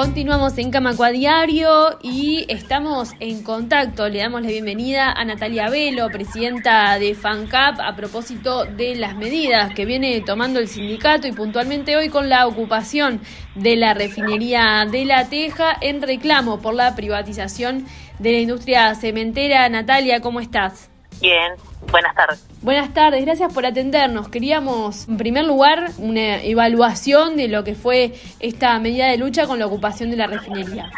Continuamos en Camaco Diario y estamos en contacto. Le damos la bienvenida a Natalia Velo, presidenta de FANCAP, a propósito de las medidas que viene tomando el sindicato y puntualmente hoy con la ocupación de la refinería de La Teja en reclamo por la privatización de la industria cementera. Natalia, ¿cómo estás? Bien, buenas tardes. Buenas tardes, gracias por atendernos. Queríamos, en primer lugar, una evaluación de lo que fue esta medida de lucha con la ocupación de la refinería.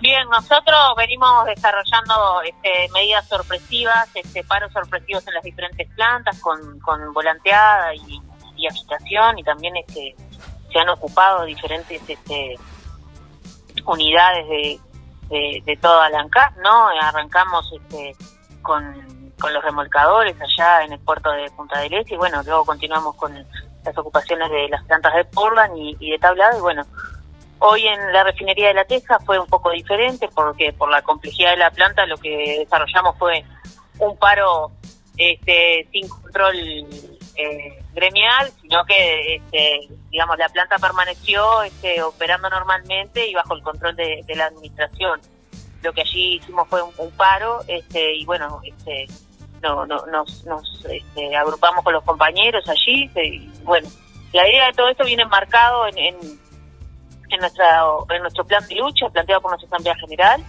Bien, nosotros venimos desarrollando este, medidas sorpresivas, este, paros sorpresivos en las diferentes plantas con, con volanteada y, agitación y también este, se han ocupado diferentes este, unidades de, de, de toda la ANCAP, ¿no? Arrancamos este, con, con los remolcadores allá en el puerto de Punta del Este y bueno, luego continuamos con las ocupaciones de las plantas de Portland y, de Tablado y bueno, hoy en la refinería de La Teja fue un poco diferente porque por la complejidad de la planta lo que desarrollamos fue un paro este, sin control eh, gremial, sino que este, digamos la planta permaneció este, operando normalmente y bajo el control de la administración lo que allí hicimos fue un, paro este, y bueno, este, no, no, nos, este, agrupamos con los compañeros allí y bueno, la idea de todo esto viene marcado en, en, en, nuestra, en nuestro plan de lucha planteado por nuestra Asamblea General.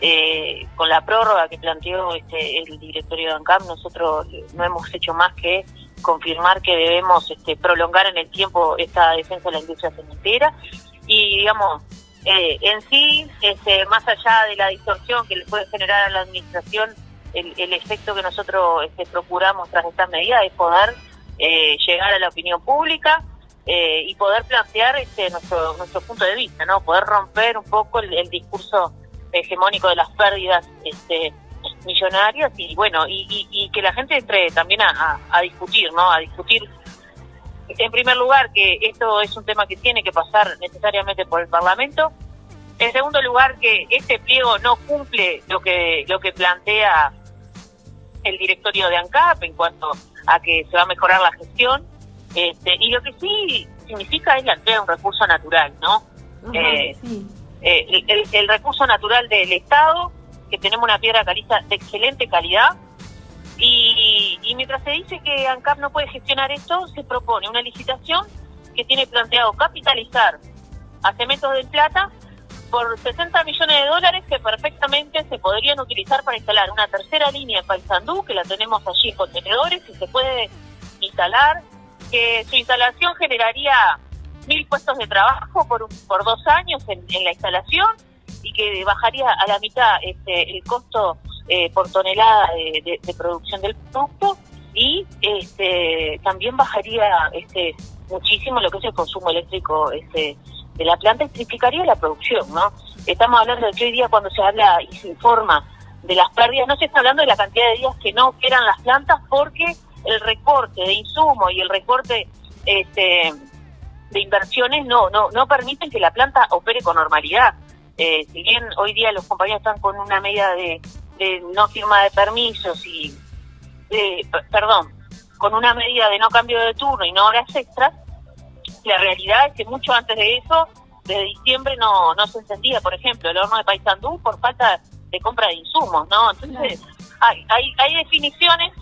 Eh, con la prórroga que planteó este, el directorio de ANCAM, nosotros no hemos hecho más que confirmar que debemos este, prolongar en el tiempo esta defensa de la industria cementera y, digamos, eh, en sí, este, más allá de la distorsión que le puede generar a la administración, el, efecto que nosotros este, procuramos tras esta medida es poder eh, llegar a la opinión pública eh, y poder plantear este, nuestro, nuestro punto de vista, no poder romper un poco el, discurso hegemónico de las pérdidas este, millonarias y bueno y, que la gente entre también a discutir, ¿no? A discutir en primer lugar, que esto es un tema que tiene que pasar necesariamente por el Parlamento. En segundo lugar, que este pliego no cumple lo que lo que plantea el directorio de ANCAP en cuanto a que se va a mejorar la gestión. Este, y lo que sí significa es la entrega de un recurso natural, ¿no? Eh, eh, el, recurso natural del Estado, que tenemos una piedra caliza de excelente calidad, y, mientras se dice que ANCAP no puede gestionar esto, se propone una licitación que tiene planteado capitalizar a Cementos del Plata por 60 millones de dólares que perfectamente se podrían utilizar para instalar una tercera línea en Paysandú, que la tenemos allí en contenedores, y se puede instalar, que su instalación generaría mil puestos de trabajo por, por dos años en, en la instalación y que bajaría a la mitad este, el costo eh, por tonelada de, producción del producto y este, también bajaría este, muchísimo lo que es el consumo eléctrico este, de la planta y triplicaría la producción, ¿no? Estamos hablando de que hoy día cuando se habla y se informa de las pérdidas, no se está hablando de la cantidad de días que no operan las plantas porque el recorte de insumos y el recorte este, de inversiones no, no, no permiten que la planta opere con normalidad. Eh, si bien hoy día los compañeros están con una medida de de no firma de permisos y, de, perdón, con una medida de no cambio de turno y no horas extras, la realidad es que mucho antes de eso, desde diciembre no, no se encendía, por ejemplo, el horno de Paysandú por falta de compra de insumos, ¿no? Entonces, hay, hay, hay definiciones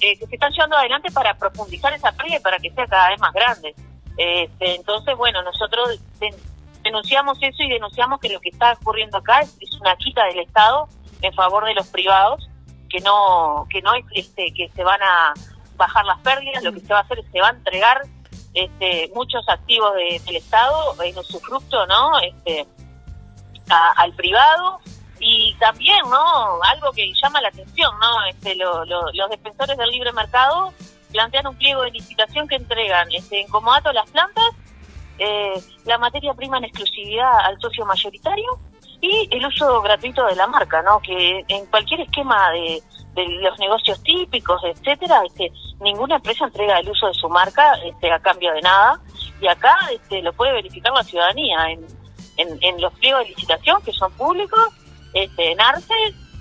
eh, que se están llevando adelante para profundizar esa pérdida y para que sea cada vez más grande. Este, entonces, bueno, nosotros denunciamos eso y denunciamos que lo que está ocurriendo acá es, es una quita del Estado en favor de los privados, que no, que no este, que se van a bajar las pérdidas, lo que se va a hacer es se va a entregar este, muchos activos del Estado en usufructo, ¿no? Este, al privado y también, ¿no? Algo que llama la atención, ¿no? Este, los defensores del libre mercado plantean un pliego de licitación que entregan este, en comodato las plantas, eh, la materia prima en exclusividad al socio mayoritario y el uso gratuito de la marca, ¿no? Que en cualquier esquema de, los negocios típicos, etcétera, este, ninguna empresa entrega el uso de su marca este, a cambio de nada y acá este, lo puede verificar la ciudadanía en, en, los pliegos de licitación que son públicos, este, en Arce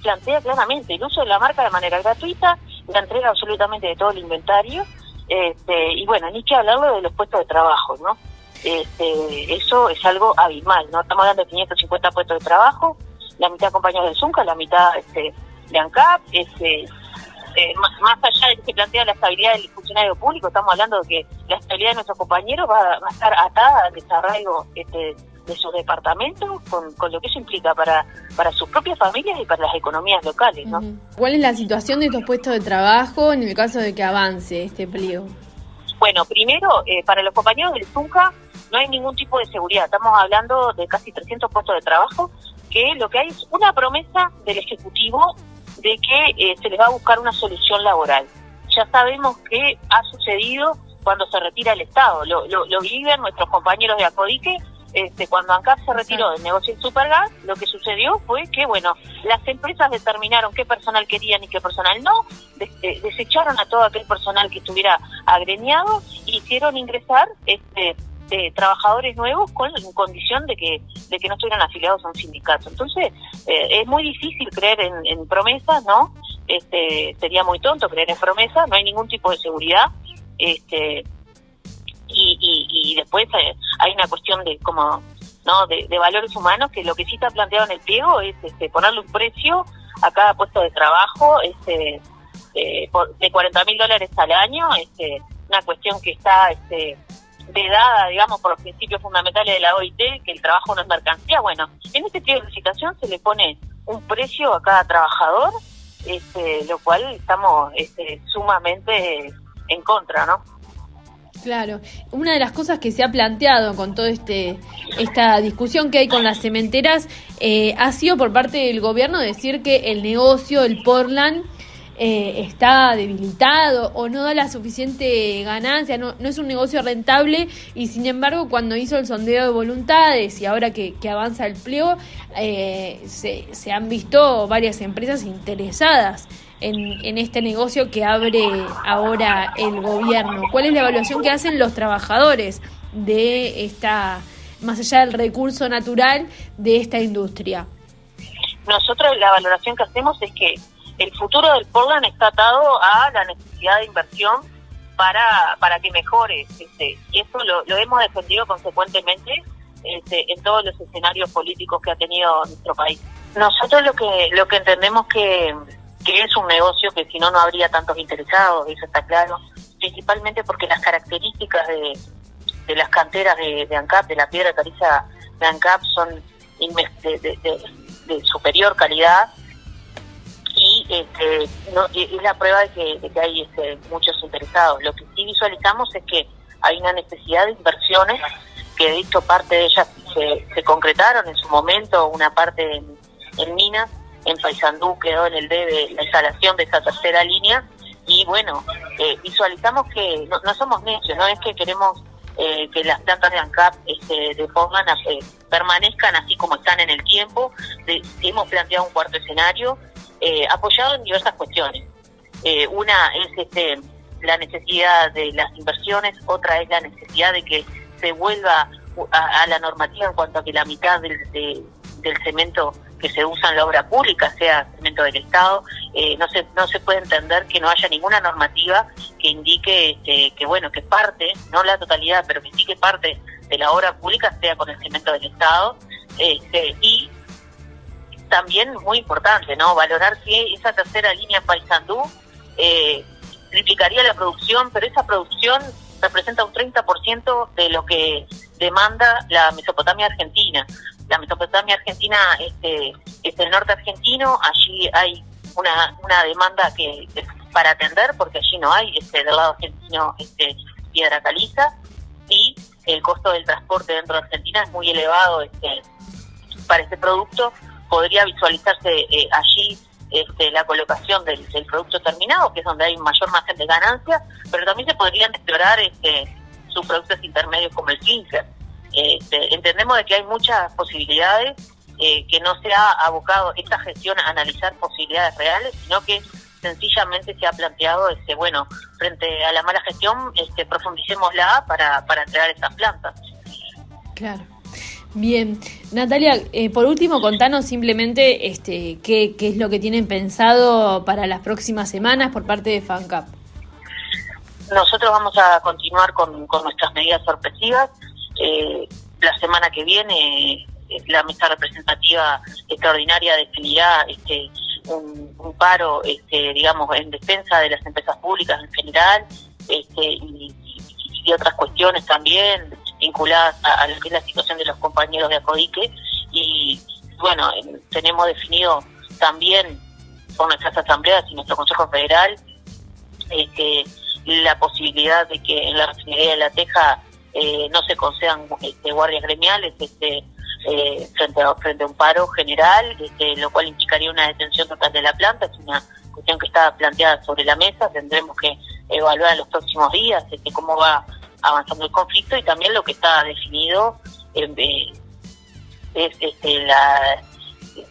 plantea claramente el uso de la marca de manera gratuita, la entrega absolutamente de todo el inventario, este, y bueno, ni que hablarlo de los puestos de trabajo, ¿no? Este, eso es algo abismal, ¿no? Estamos hablando de 550 puestos de trabajo, la mitad compañeros del Zunca, la mitad este, de ANCAP, este, eh, más, allá de que se plantea la estabilidad del funcionario público, estamos hablando de que la estabilidad de nuestros compañeros va, a estar atada al desarrollo este, de sus departamentos, con, lo que eso implica para, para sus propias familias y para las economías locales. ¿no? ¿Cuál es la situación de estos puestos de trabajo en el caso de que avance este pliego? Bueno, primero, eh, para los compañeros del Zunca no hay ningún tipo de seguridad. Estamos hablando de casi 300 puestos de trabajo, que lo que hay es una promesa del Ejecutivo de que eh, se les va a buscar una solución laboral. Ya sabemos que ha sucedido cuando se retira el Estado. Lo, lo, viven nuestros compañeros de Acodique. Este, cuando ANCAP se retiró del negocio del Supergas, lo que sucedió fue que, bueno, las empresas determinaron qué personal querían y qué personal no, eh, desecharon a todo aquel personal que estuviera agremiado y hicieron ingresar este, de trabajadores nuevos con condición de que de que no estuvieran afiliados a un sindicato. Entonces, eh, es muy difícil creer en, promesas, ¿no? Este, sería muy tonto creer en promesas, no hay ningún tipo de seguridad. Este, y, y, después eh, hay una cuestión de como no de, valores humanos que lo que sí está planteado en el pliego es este, ponerle un precio a cada puesto de trabajo este, eh, de 40 mil dólares al año, este, una cuestión que está este, vedada, digamos, por los principios fundamentales de la OIT, que el trabajo no es mercancía. Bueno, en este tipo de licitación se le pone un precio a cada trabajador, este, lo cual estamos este, sumamente en contra, ¿no? Claro, una de las cosas que se ha planteado con toda este esta discusión que hay con las cementeras eh, ha sido por parte del gobierno decir que el negocio, el Portland, eh, está debilitado o no da la suficiente ganancia, no, no, es un negocio rentable y sin embargo cuando hizo el sondeo de voluntades y ahora que, avanza el pliego, eh, se, se, han visto varias empresas interesadas en, en este negocio que abre ahora el gobierno. ¿Cuál es la evaluación que hacen los trabajadores de esta, más allá del recurso natural de esta industria? Nosotros la valoración que hacemos es que el futuro del Portland está atado a la necesidad de inversión para, para que mejore. Este, y eso lo, hemos defendido consecuentemente este, en todos los escenarios políticos que ha tenido nuestro país. Nosotros lo que, lo que entendemos que, que es un negocio que si no, no habría tantos interesados, eso está claro, principalmente porque las características de, de las canteras de, ANCAP, de la piedra caliza de ANCAP, son de, de superior calidad este, es la prueba de que, hay este, muchos interesados. Lo que sí visualizamos es que hay una necesidad de inversiones, que de hecho parte de ellas se, concretaron en su momento, una parte en, Minas, en Paysandú quedó en el debe la instalación de esa tercera línea y bueno, eh, visualizamos que no, somos necios, no es que queremos eh, que las plantas de ANCAP este, de eh, permanezcan así como están en el tiempo. hemos planteado un cuarto escenario eh, apoyado en diversas cuestiones. Eh, una es este, la necesidad de las inversiones, otra es la necesidad de que se vuelva a, la normativa en cuanto a que la mitad del, cemento que se usa en la obra pública sea cemento del Estado. Eh, no se no se puede entender que no haya ninguna normativa que indique este, que bueno que parte, no la totalidad, pero que indique parte de la obra pública sea con el cemento del Estado. Este, y también muy importante, ¿no? Valorar que esa tercera línea Paysandú eh, triplicaría la producción, pero esa producción representa un 30% de lo que demanda la Mesopotamia argentina. La Mesopotamia argentina este, es el norte argentino, allí hay una, una demanda que, para atender, porque allí no hay este, del lado argentino este, piedra caliza, y el costo del transporte dentro de Argentina es muy elevado este, para este producto podría visualizarse eh, allí este, la colocación del, producto terminado, que es donde hay mayor margen de ganancia, pero también se podrían explorar este, sus productos intermedios como el clinker. Este, entendemos de que hay muchas posibilidades, eh, que no se ha abocado esta gestión a analizar posibilidades reales, sino que sencillamente se ha planteado, este, bueno, frente a la mala gestión, este, profundicémosla para, para entregar estas plantas. Claro. Bien, Natalia, eh, por último, contanos simplemente este, qué, es lo que tienen pensado para las próximas semanas por parte de FANCAP. Nosotros vamos a continuar con, nuestras medidas sorpresivas. eh, la semana que viene la mesa representativa extraordinaria definirá este, un, paro, este, digamos, en defensa de las empresas públicas en general este, y, otras cuestiones también vinculadas a, lo que es la situación de los compañeros de ACODIQUE. Y bueno, tenemos definido también por nuestras asambleas y nuestro Consejo Federal este, la posibilidad de que en la refinería de La Teja eh, no se concedan este, guardias gremiales este, eh, frente, a, frente a un paro general, este, lo cual implicaría una detención total de la planta. Es una cuestión que está planteada sobre la mesa. Tendremos que evaluar en los próximos días este, cómo va avanzando el conflicto y también lo que está definido eh, es este, la,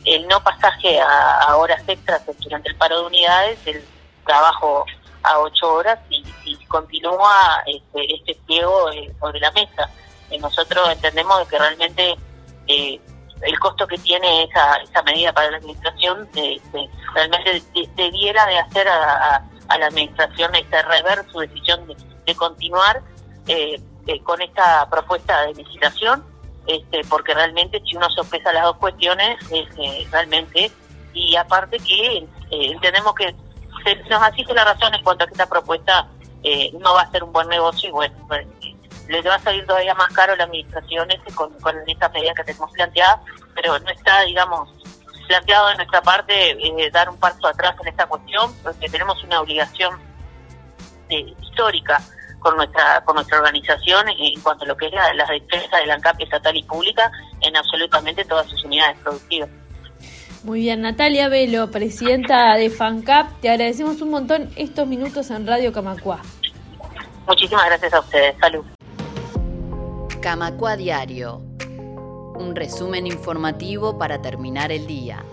el no pasaje a, horas extras durante el paro de unidades, el trabajo a ocho horas y, continúa este, este pliego eh, sobre la mesa. nosotros entendemos que realmente eh, el costo que tiene esa, esa medida para la administración eh, realmente debiera de hacer a, la administración este rever su decisión de, continuar eh, con esta propuesta de licitación este, porque realmente si uno sorpresa las dos cuestiones este, realmente y aparte que entendemos que nos asiste la razón en cuanto a que esta propuesta no va a ser un buen negocio y bueno pues, les va a salir todavía más caro la administración este con, con esta medida que tenemos planteada, pero no está, digamos, planteado de nuestra parte eh, dar un paso atrás en esta cuestión, porque tenemos una obligación eh, histórica con nuestra con nuestra organización en cuanto a lo que es la, la defensa de la ANCAP estatal y pública en absolutamente todas sus unidades productivas. Muy bien, Natalia Velo, presidenta de FANCAP, te agradecemos un montón estos minutos en Radio Camacua. Muchísimas gracias a ustedes. Salud. Camacua Diario. Un resumen informativo para terminar el día.